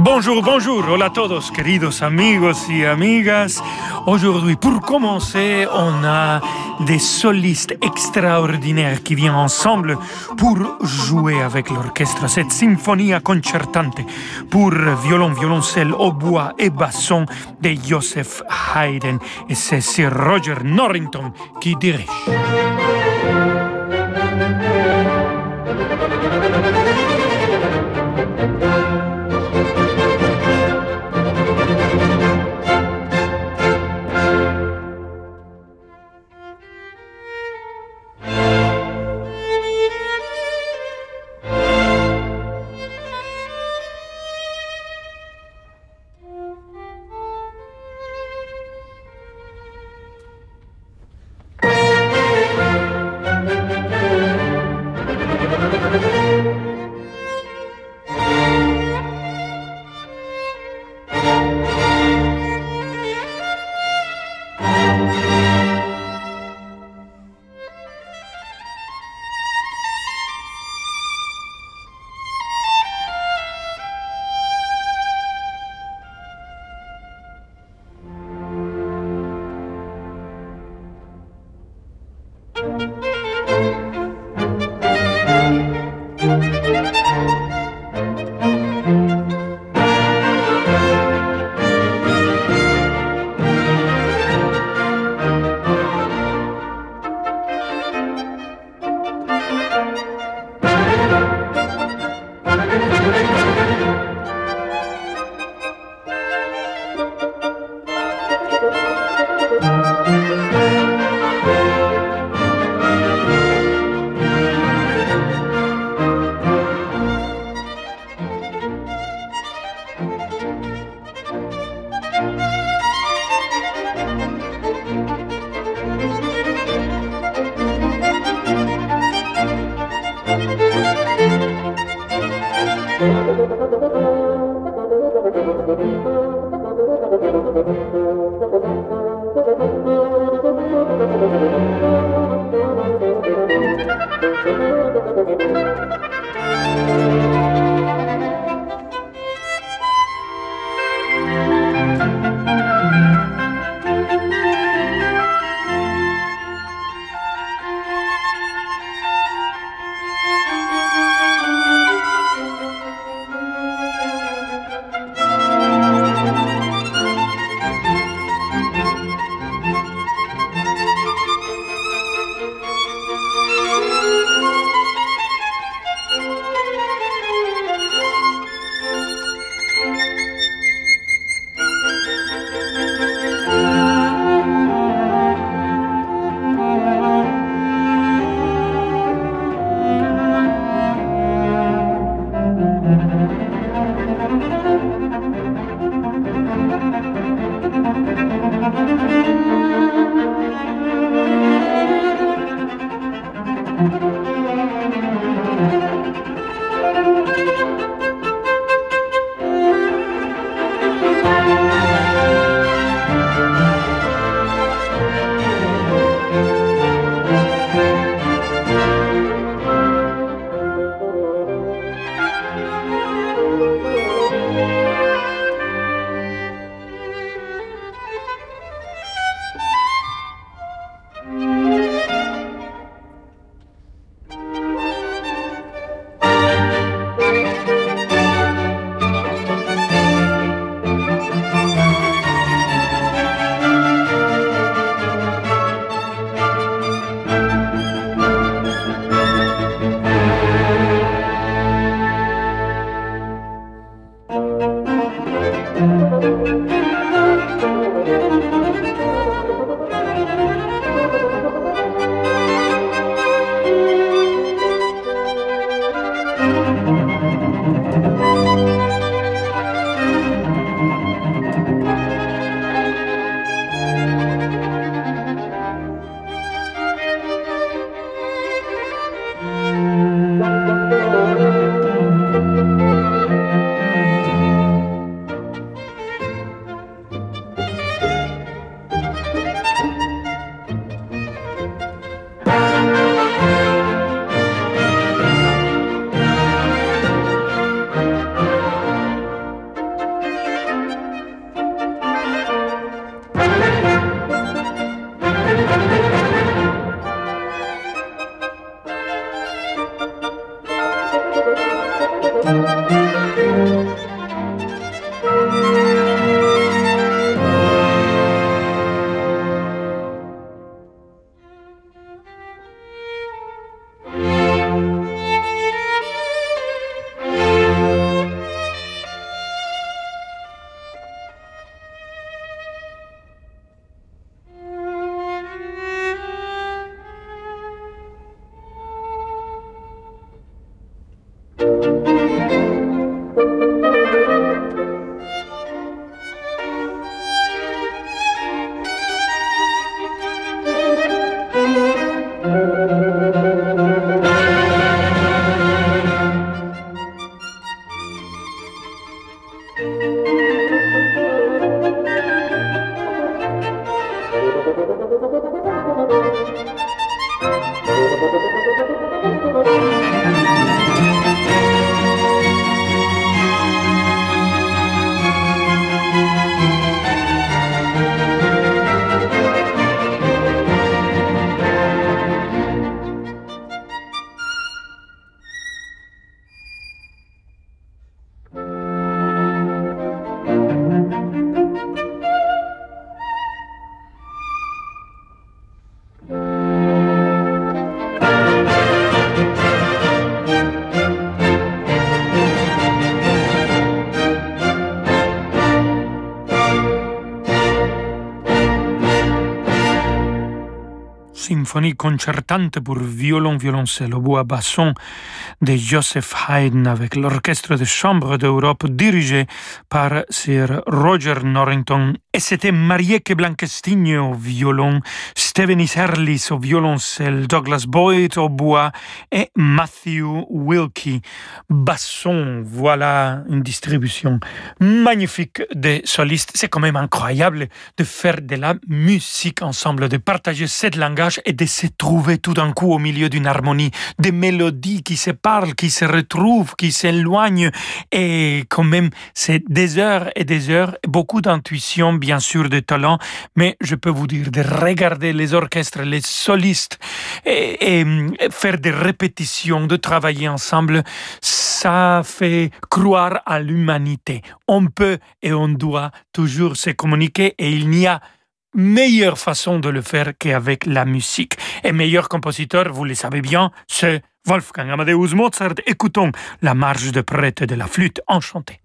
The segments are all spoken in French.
Bonjour, bonjour, hola a todos, queridos amigos y amigas. Aujourd'hui, pour commencer, on a des solistes extraordinaires qui viennent ensemble pour jouer avec l'orchestre cette symphonie concertante pour violon, violoncelle, hautbois et basson de Joseph Haydn. Et c'est Sir Roger Norrington qui dirige. Concertante pour violon, violoncelle, bois, basson de Joseph Haydn avec l'Orchestre de chambre d'Europe dirigé par Sir Roger Norrington. Et c'était Marieke Blankestigno au violon, Stevenis Herlis au violoncelle, Douglas Boyd au bois et Matthew Wilkie basson. Voilà une distribution magnifique des solistes. C'est quand même incroyable de faire de la musique ensemble, de partager ce langage et de se trouver tout d'un coup au milieu d'une harmonie, des mélodies qui se qui se retrouvent, qui s'éloignent. Et quand même, c'est des heures et des heures, beaucoup d'intuition, bien sûr, de talent, mais je peux vous dire de regarder les orchestres, les solistes et, faire des répétitions, de travailler ensemble, ça fait croire à l'humanité. On peut et on doit toujours se communiquer et il n'y a meilleure façon de le faire qu'avec la musique. Et meilleur compositeur, vous le savez bien, c'est Wolfgang Amadeus Mozart. Écoutons la marge de prête de la flûte enchantée.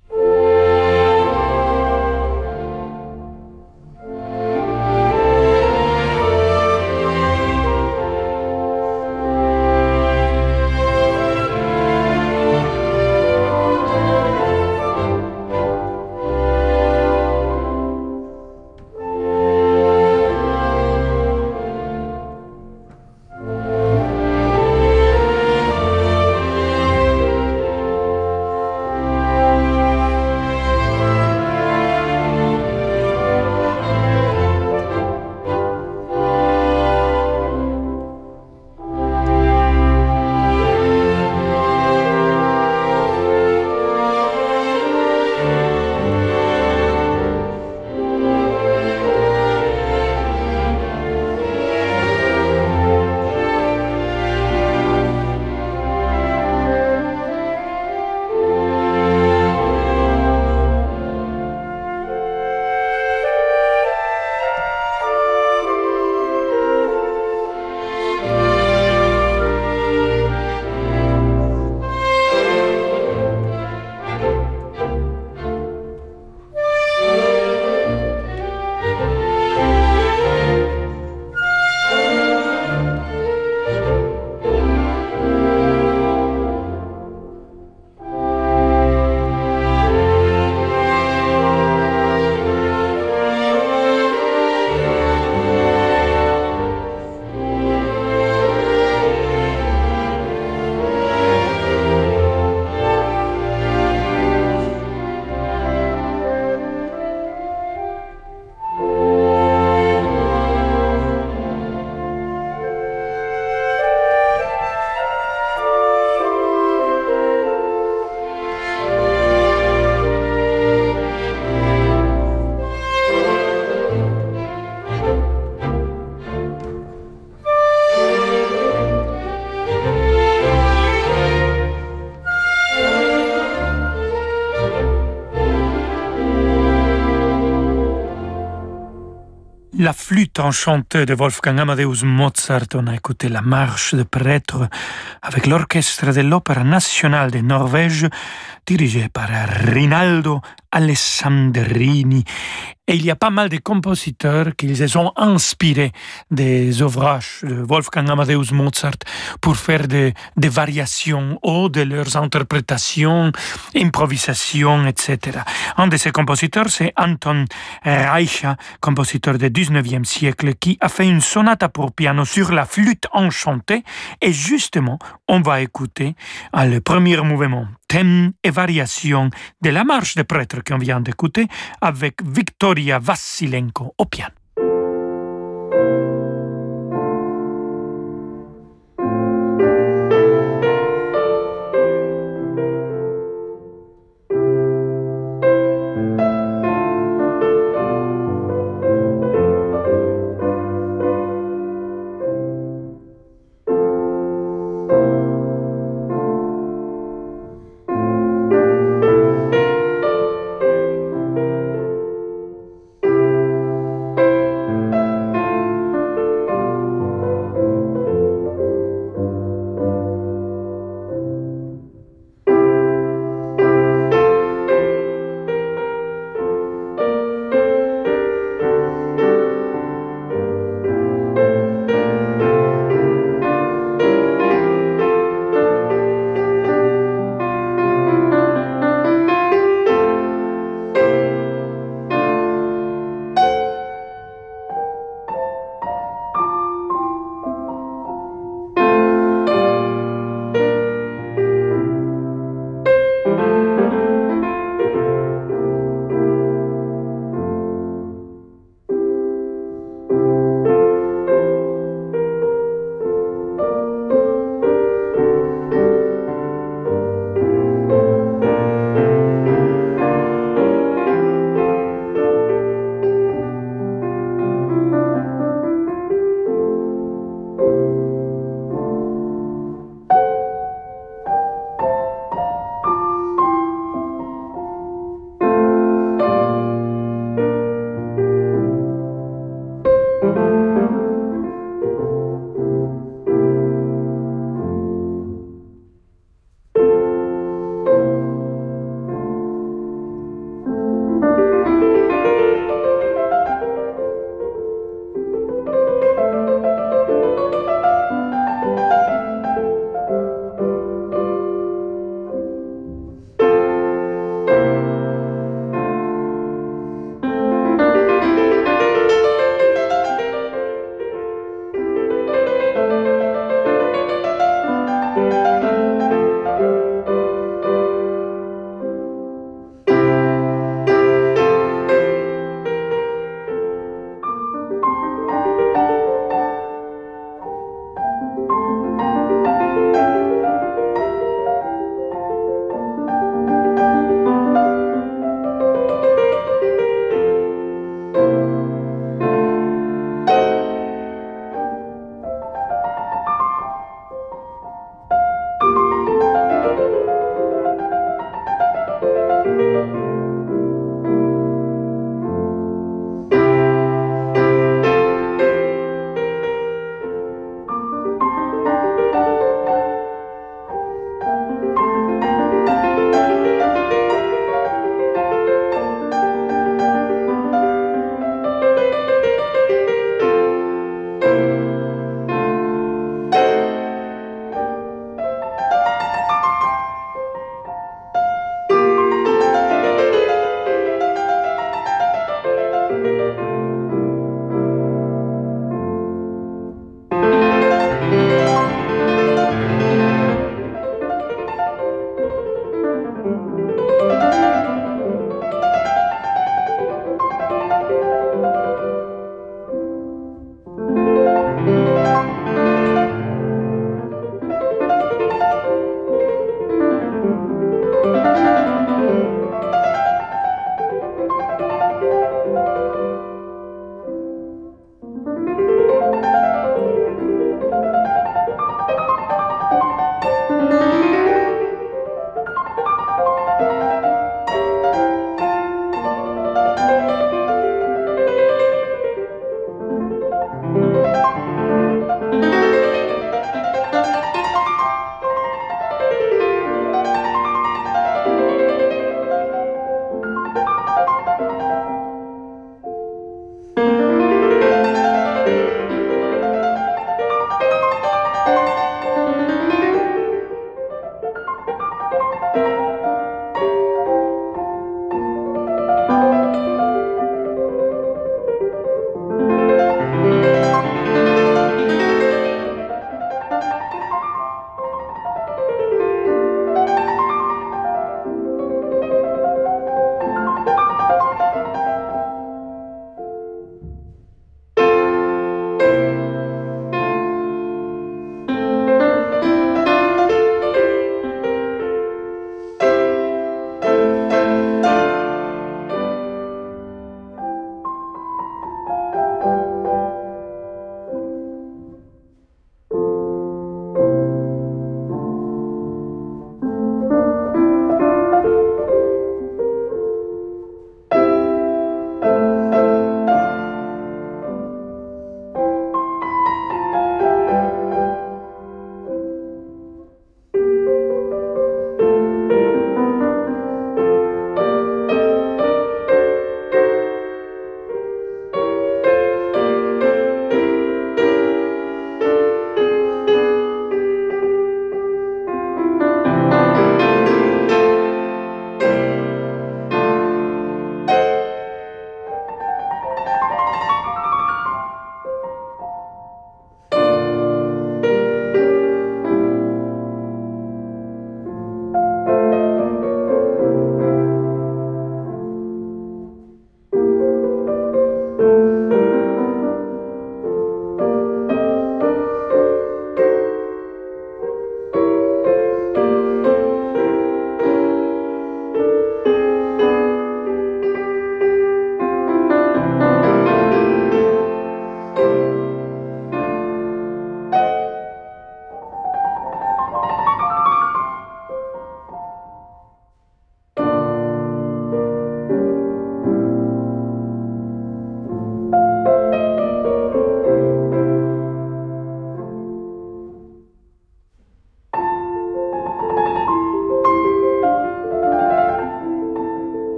La flûte enchantée de Wolfgang Amadeus Mozart, on a écouté la marche de prêtre avec l'orchestre de l'Opéra nationale de Norvège, dirigé par Rinaldo Alessandrini. Et il y a pas mal de compositeurs qui les ont inspirés des ouvrages de Wolfgang Amadeus Mozart pour faire des, variations ou de leurs interprétations, improvisations, etc. Un de ces compositeurs, c'est Anton Reicha, compositeur du 19e siècle, qui a fait une sonate pour piano sur la flûte enchantée. Et justement, on va écouter le premier mouvement et variation de la marche des prêtres qu'on vient d'écouter avec Victoria Vassilenko au piano.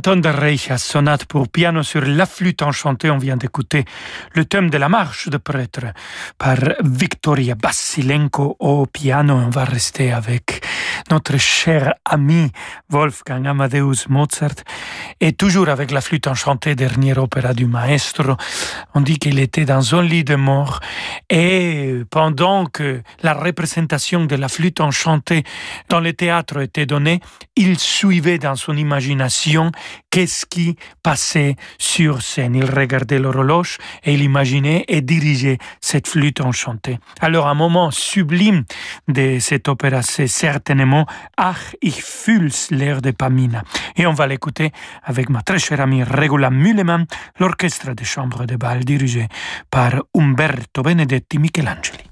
Anton de Reicha, sonate pour piano sur la flûte enchantée. On vient d'écouter le thème de la marche de prêtre par Victoria Basilenko au piano. On va rester avec notre cher ami Wolfgang Amadeus Mozart et toujours avec la flûte enchantée, dernier opéra du maestro. On dit qu'il était dans un lit de mort et pendant que la représentation de la flûte enchantée dans le théâtre était donnée, il suivait dans son imagination qu'est-ce qui passait sur scène. Il regardait l'horloge et il imaginait et dirigeait cette flûte enchantée. Alors un moment sublime de cet opéra, c'est certainement Ach, ich fühl's, l'air de Pamina. Et on va l'écouter avec ma très chère amie Regula Müllemann, l'orchestre de chambre de bal dirigé par Umberto Benedetti Michelangeli.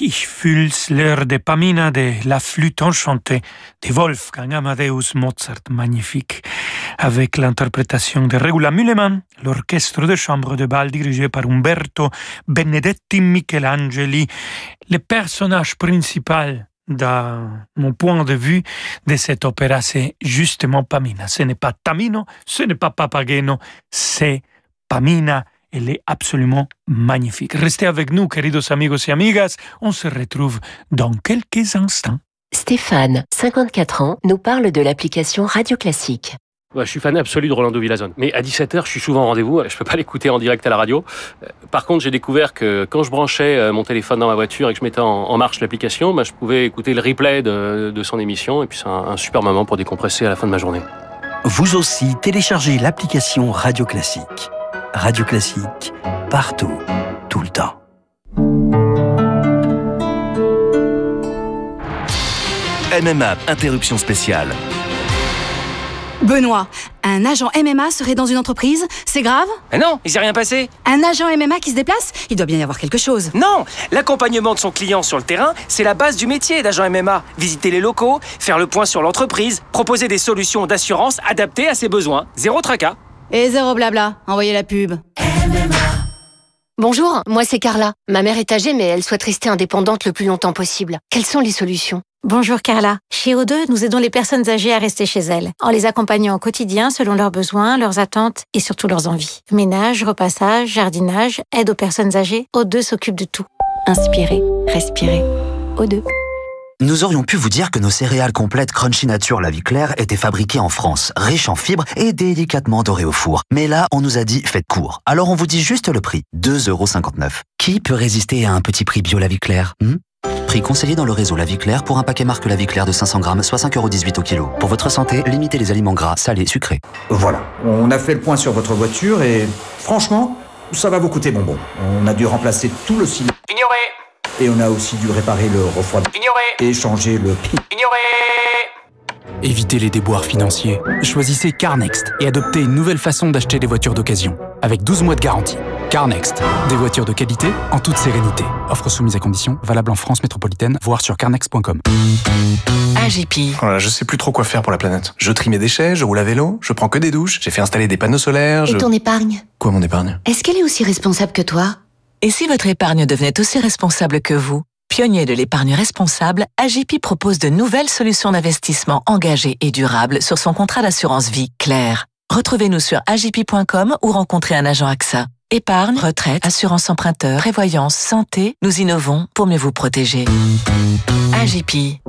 Ich fühl's, l'heure de Pamina de La flûte enchantée de Wolfgang Amadeus Mozart, magnifique, avec l'interprétation de Regula Müllemann, l'orchestre de chambre de bal dirigé par Umberto Benedetti Michelangeli. Le personnage principal dans mon point de vue de cet opéra, c'est justement Pamina. Ce n'est pas Tamino, ce n'est pas Papageno, c'est Pamina. Elle est absolument magnifique. Restez avec nous, queridos amigos et amigas. On se retrouve dans quelques instants. Stéphane, 54 ans, nous parle de l'application Radio Classique. je suis fan absolu de Rolando Villazone. Mais à 17h, je suis souvent en rendez-vous. Je peux pas l'écouter en direct à la radio. Euh, par contre, j'ai découvert que quand je branchais euh, mon téléphone dans ma voiture et que je mettais en, marche l'application, bah, je pouvais écouter le replay de, son émission. Et puis, c'est un super moment pour décompresser à la fin de ma journée. Vous aussi, téléchargez l'application Radio Classique. Radio Classique, partout, tout le temps. MMA, interruption spéciale. Benoît, un agent MMA serait dans une entreprise C'est grave? Eh Non, il s'est rien passé. Un agent MMA qui se déplace Il doit bien y avoir quelque chose. Non L'accompagnement de son client sur le terrain, c'est la base du métier d'agent MMA. Visiter les locaux, faire le point sur l'entreprise, proposer des solutions d'assurance adaptées à ses besoins. Zéro tracas. Et zéro blabla. Envoyez la pub. Bonjour, moi c'est Carla. Ma mère est âgée mais elle souhaite rester indépendante le plus longtemps possible. Quelles sont les solutions? Bonjour Carla. Chez O2, nous aidons les personnes âgées à rester chez elles, en les accompagnant au quotidien selon leurs besoins, leurs attentes et surtout leurs envies. Ménage, repassage, jardinage, aide aux personnes âgées, O2 s'occupe de tout. Inspirez, respirez. O2. Nous aurions pu vous dire que nos céréales complètes Crunchy Nature La Vie Claire étaient fabriquées en France, riches en fibres et délicatement dorées au four. Mais là, on nous a dit faites court. Alors on vous dit juste le prix, 2,59€. Qui peut résister à un petit prix bio La Vie Claire hmm? Prix conseillé dans le réseau La Vie Claire pour un paquet marque La Vie Claire de 500 grammes, soit 5,18€ au kilo. Pour votre santé, limitez les aliments gras, salés, sucrés. Voilà, on a fait le point sur votre voiture et franchement, ça va vous coûter bonbon. On a dû remplacer tout le ciment. Ignoré Et on a aussi dû réparer le refroidissement. Ignoré Et changer le... Ignoré Évitez les déboires financiers. Choisissez CarNext et adoptez une nouvelle façon d'acheter des voitures d'occasion, avec 12 mois de garantie. CarNext, des voitures de qualité en toute sérénité. Offre soumise à conditions, valable en France métropolitaine, voire sur carnext.com. AGP. Voilà, je sais plus trop quoi faire pour la planète. Je trie mes déchets, je roule à vélo, je prends que des douches, j'ai fait installer des panneaux solaires. Et ton épargne? Quoi mon épargne? Est-ce qu'elle est aussi responsable que toi? Et si votre épargne devenait aussi responsable que vous Pionnier de l'épargne responsable, AGP propose de nouvelles solutions d'investissement engagées et durables sur son contrat d'assurance vie clair. Retrouvez-nous sur agp.com ou rencontrez un agent AXA. Épargne, retraite, assurance emprunteur, prévoyance, santé, nous innovons pour mieux vous protéger. AGP.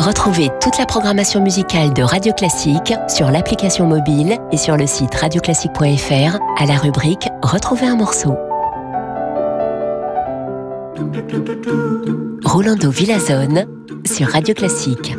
Retrouvez toute la programmation musicale de Radio Classique sur l'application mobile et sur le site radioclassique.fr à la rubrique Retrouver un morceau. Rolando Villazone sur Radio Classique.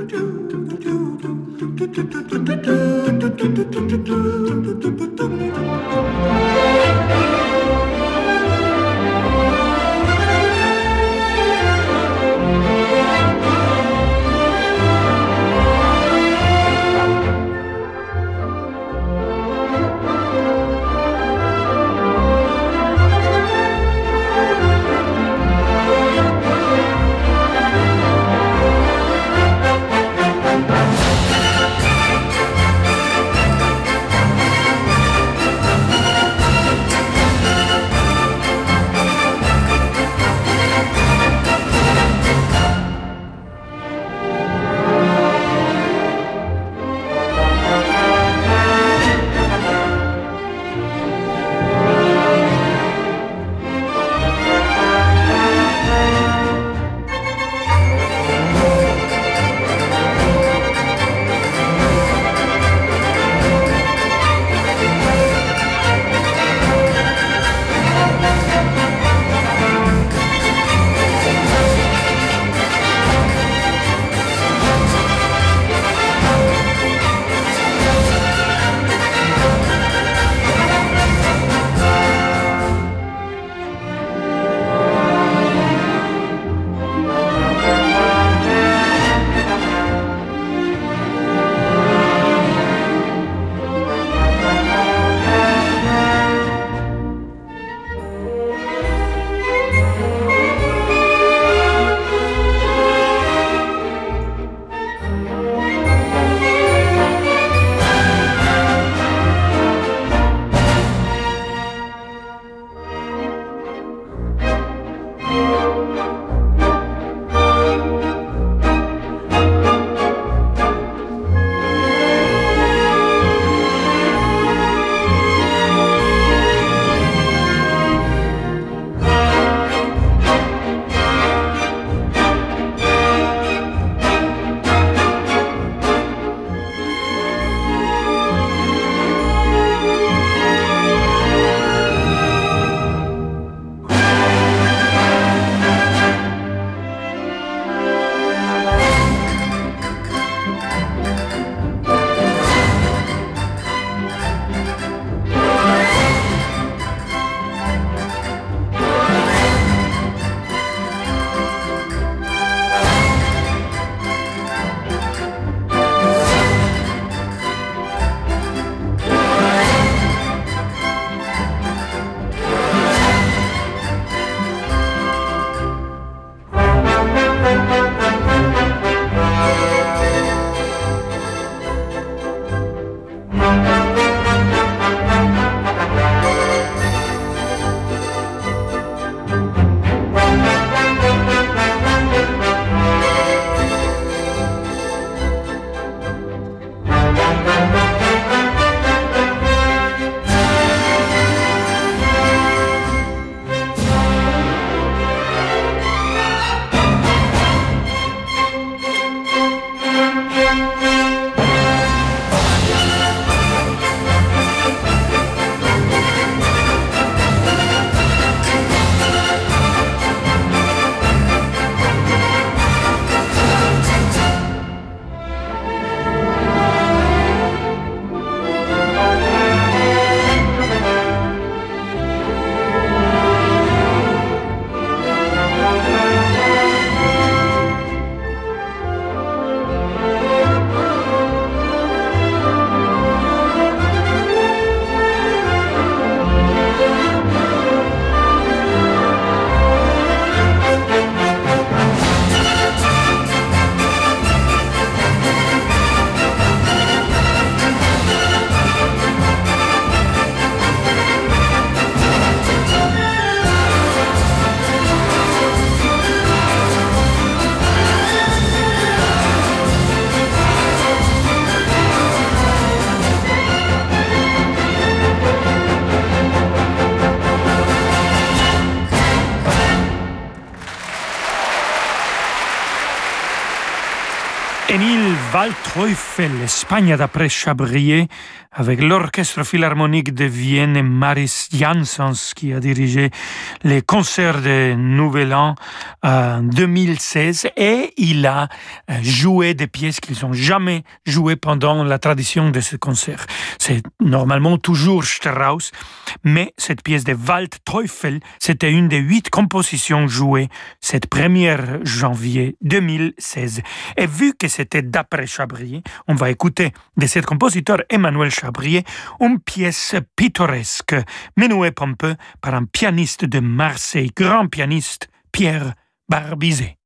Waldteufel, Espagne d'après Chabrier, avec l'Orchestre Philharmonique de Vienne et Maris Janssens qui a dirigé les concerts de Nouvel An en 2016 et il a euh, joué des pièces qu'ils n'ont jamais jouées pendant la tradition de ce concert. C'est normalement toujours Strauss, mais cette pièce de Waldteufel, c'était une des huit compositions jouées cette première janvier 2016. Et vu que c'était d'après Chabrier, on va écouter de cet compositeur Emmanuel Chabrier une pièce pittoresque, menouée pompeux par un pianiste de Marseille, grand pianiste, Pierre Barbizet.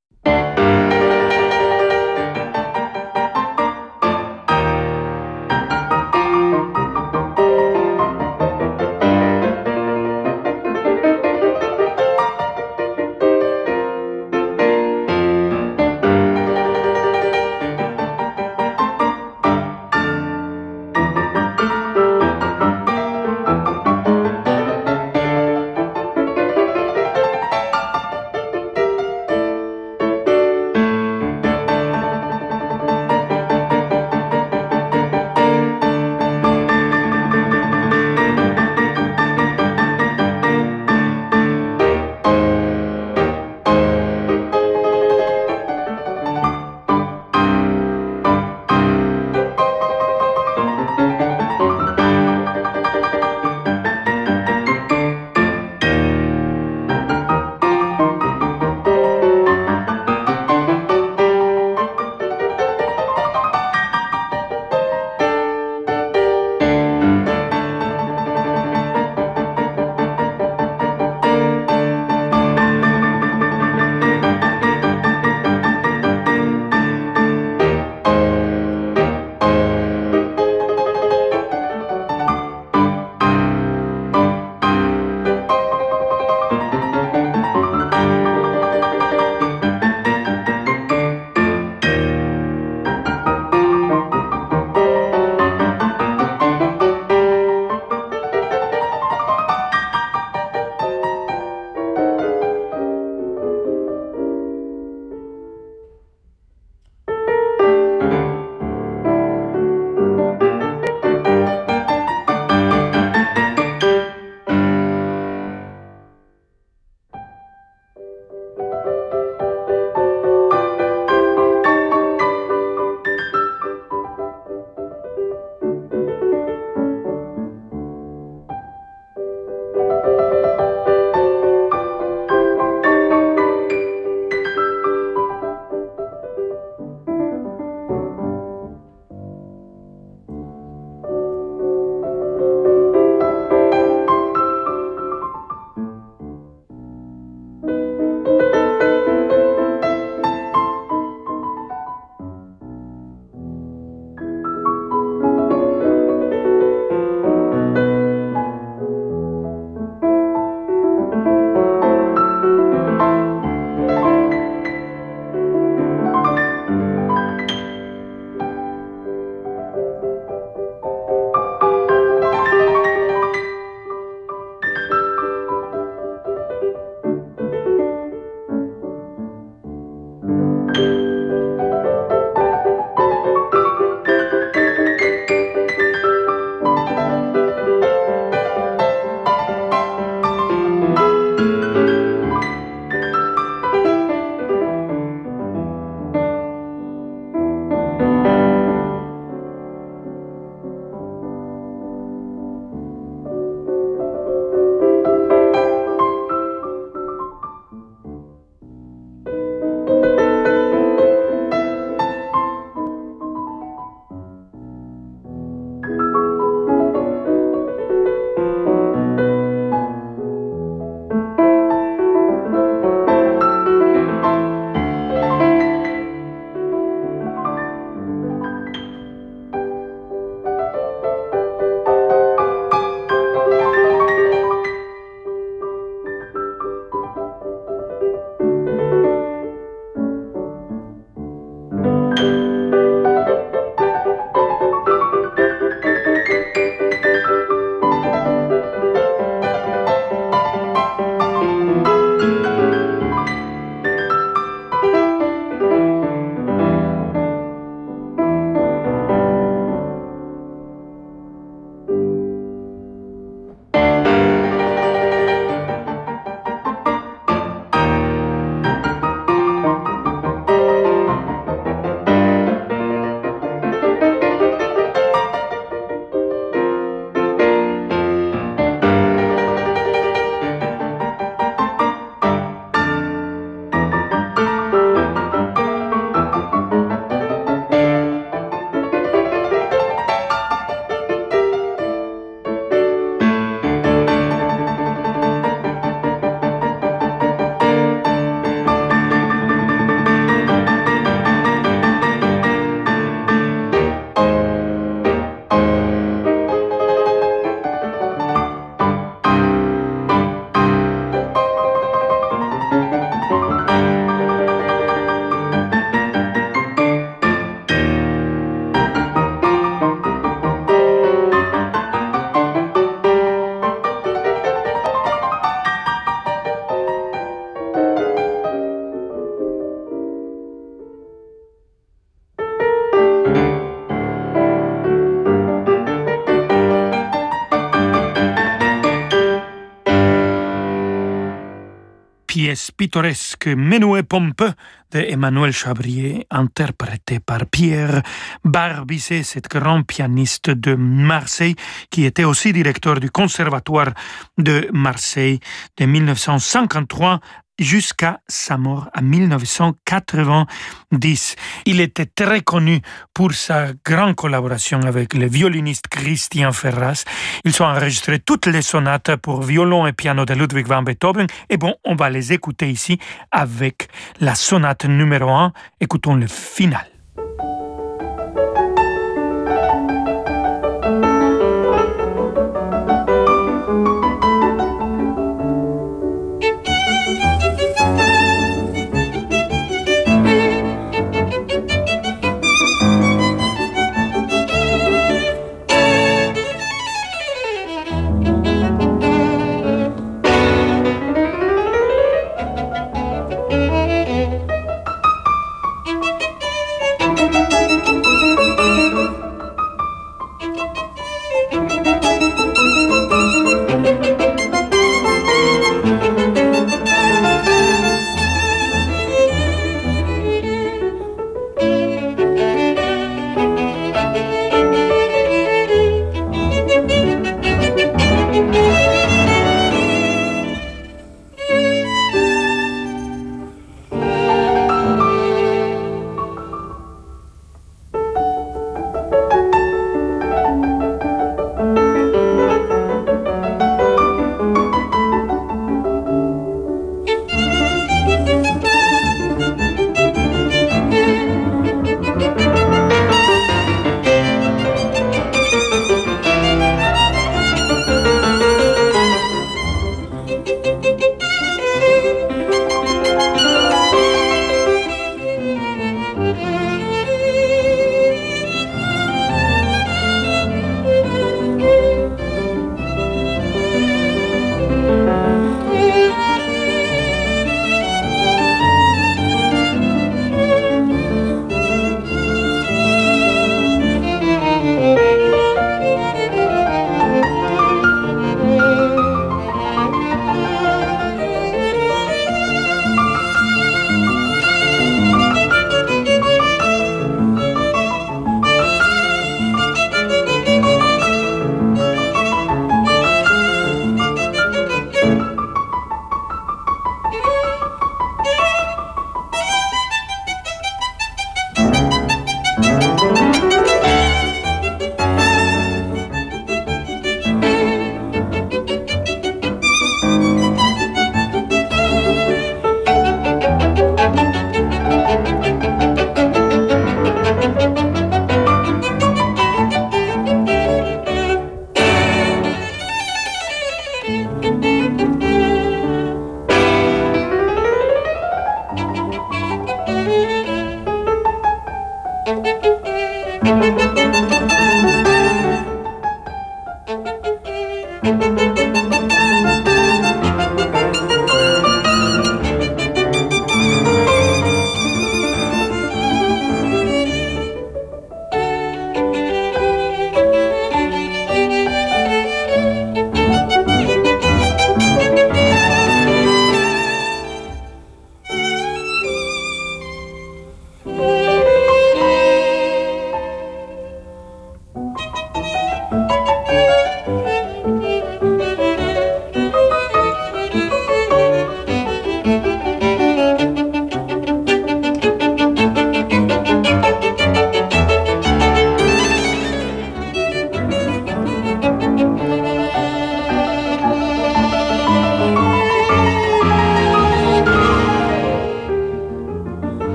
Pièce pittoresque Menoué pompeux de Emmanuel Chabrier, interprété par Pierre Barbizet, cet grand pianiste de Marseille, qui était aussi directeur du Conservatoire de Marseille de 1953 jusqu'à sa mort en 1990. Il était très connu pour sa grande collaboration avec le violoniste Christian Ferras. Ils ont enregistré toutes les sonates pour violon et piano de Ludwig van Beethoven. Et bon, on va les écouter ici avec la sonate numéro 1. Écoutons le final.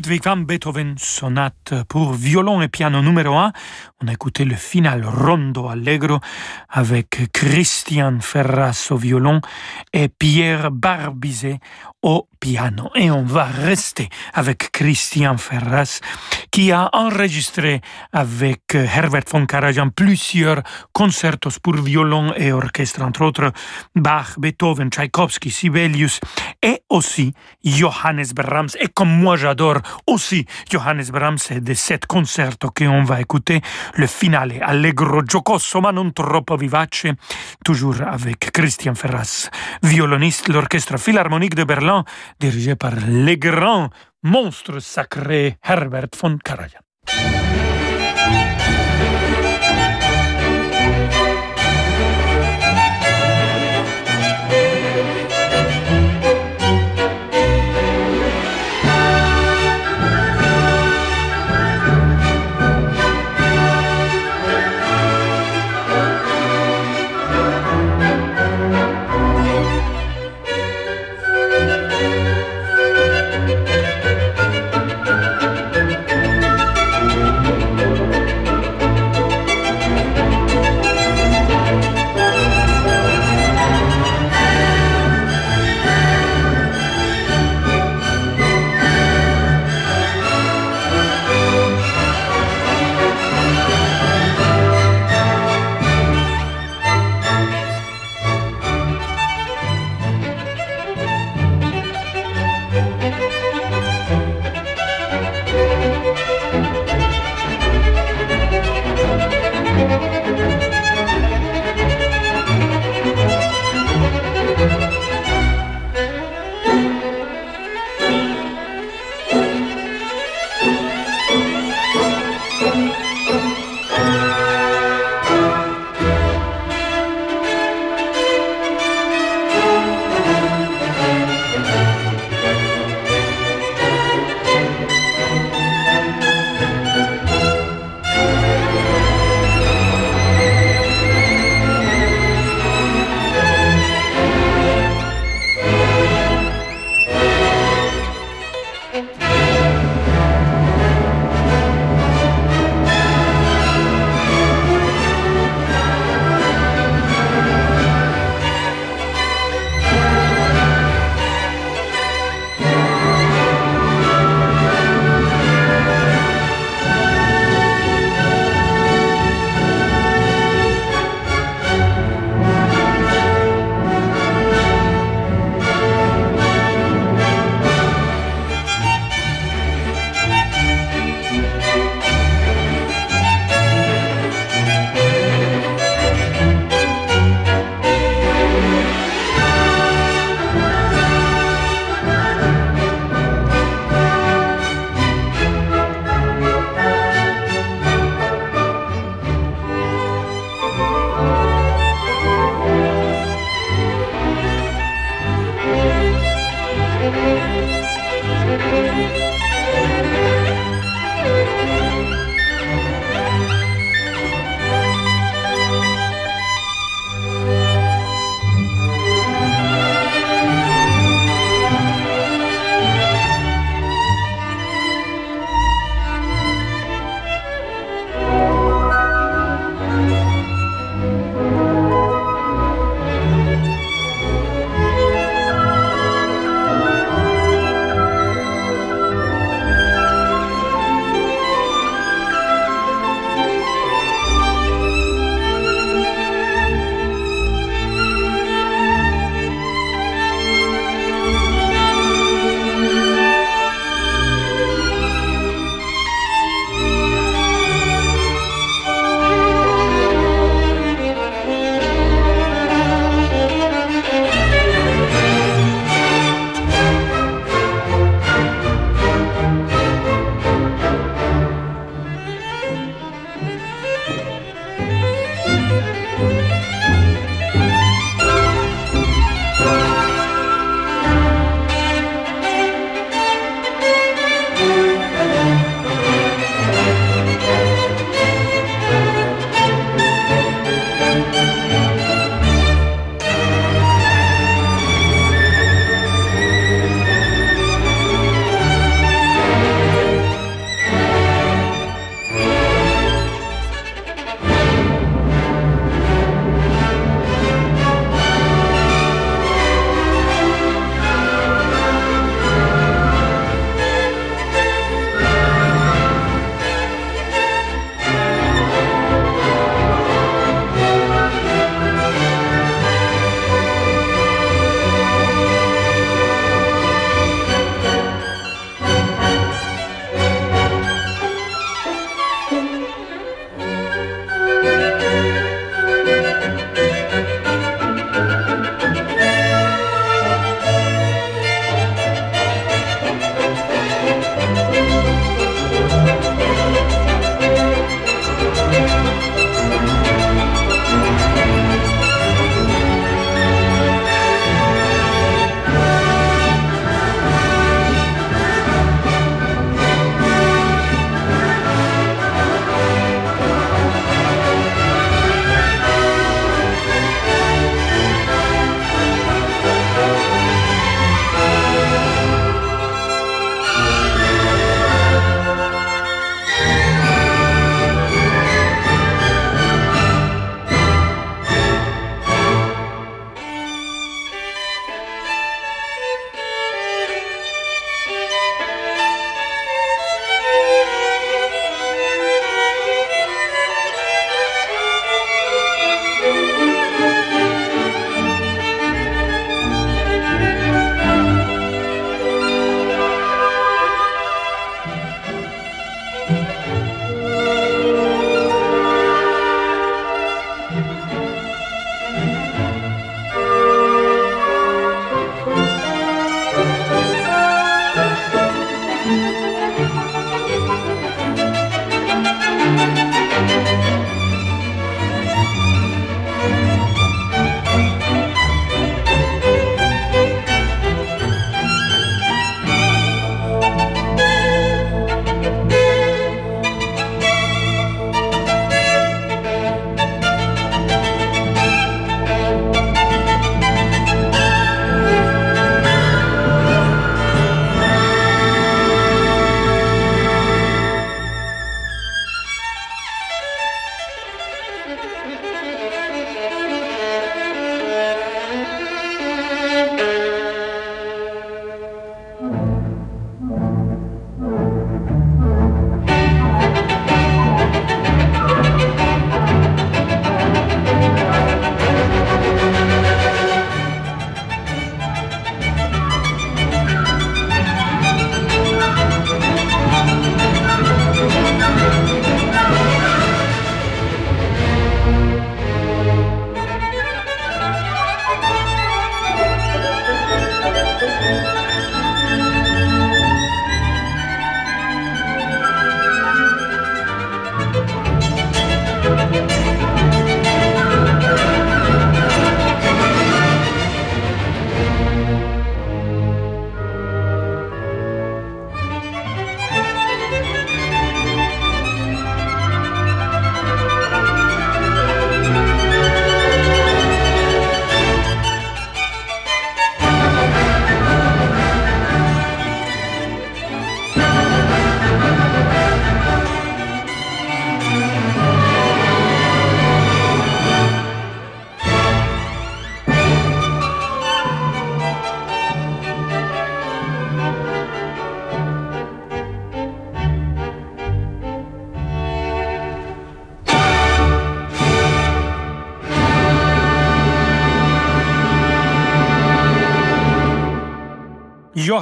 Ludwig van Beethoven, sonate pour violon et piano numéro 1. On a écouté le final rondo allegro avec Christian Ferras au violon et Pierre Barbizet au piano. Et on va rester avec Christian Ferras qui a enregistré avec Herbert von Karajan plusieurs concertos pour violon et orchestre, entre autres Bach, Beethoven, Tchaïkovski, Sibelius et aussi Johannes Brahms. Et comme moi j'adore aussi Johannes Brahms, c'est de cet concerto qu'on va écouter le finale allegro giocoso ma non troppo vivace, toujours avec Christian Ferras, violoniste, l'orchestre philharmonique de Berlin, dirigé par le grand monstre sacré Herbert von Karajan.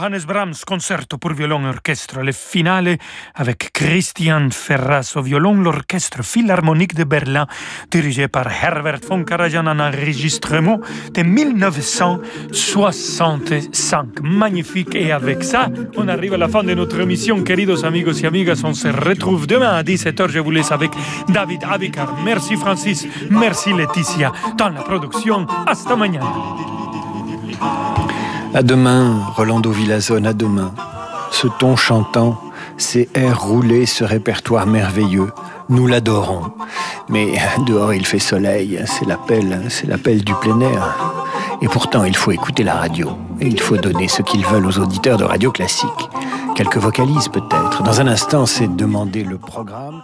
Johannes Brahms, concerto pour violon et orchestre. Le finale avec Christian Ferras au violon, l'orchestre philharmonique de Berlin, dirigé par Herbert von Karajan, en enregistrement de 1965. Magnifique. Et avec ça, on arrive à la fin de notre émission. Queridos amigos y amigas, on se retrouve demain à 17h. Je vous laisse avec David Abikar. Merci Francis. Merci Laetitia. Dans la production. Hasta mañana. À demain, Rolando Villazone, à demain. Ce ton chantant, ces airs roulés, ce répertoire merveilleux, nous l'adorons. Mais dehors il fait soleil, c'est l'appel, c'est l'appel du plein air. Et pourtant il faut écouter la radio, et il faut donner ce qu'ils veulent aux auditeurs de radio classique. Quelques vocalises peut-être. Dans un instant, c'est demander le programme.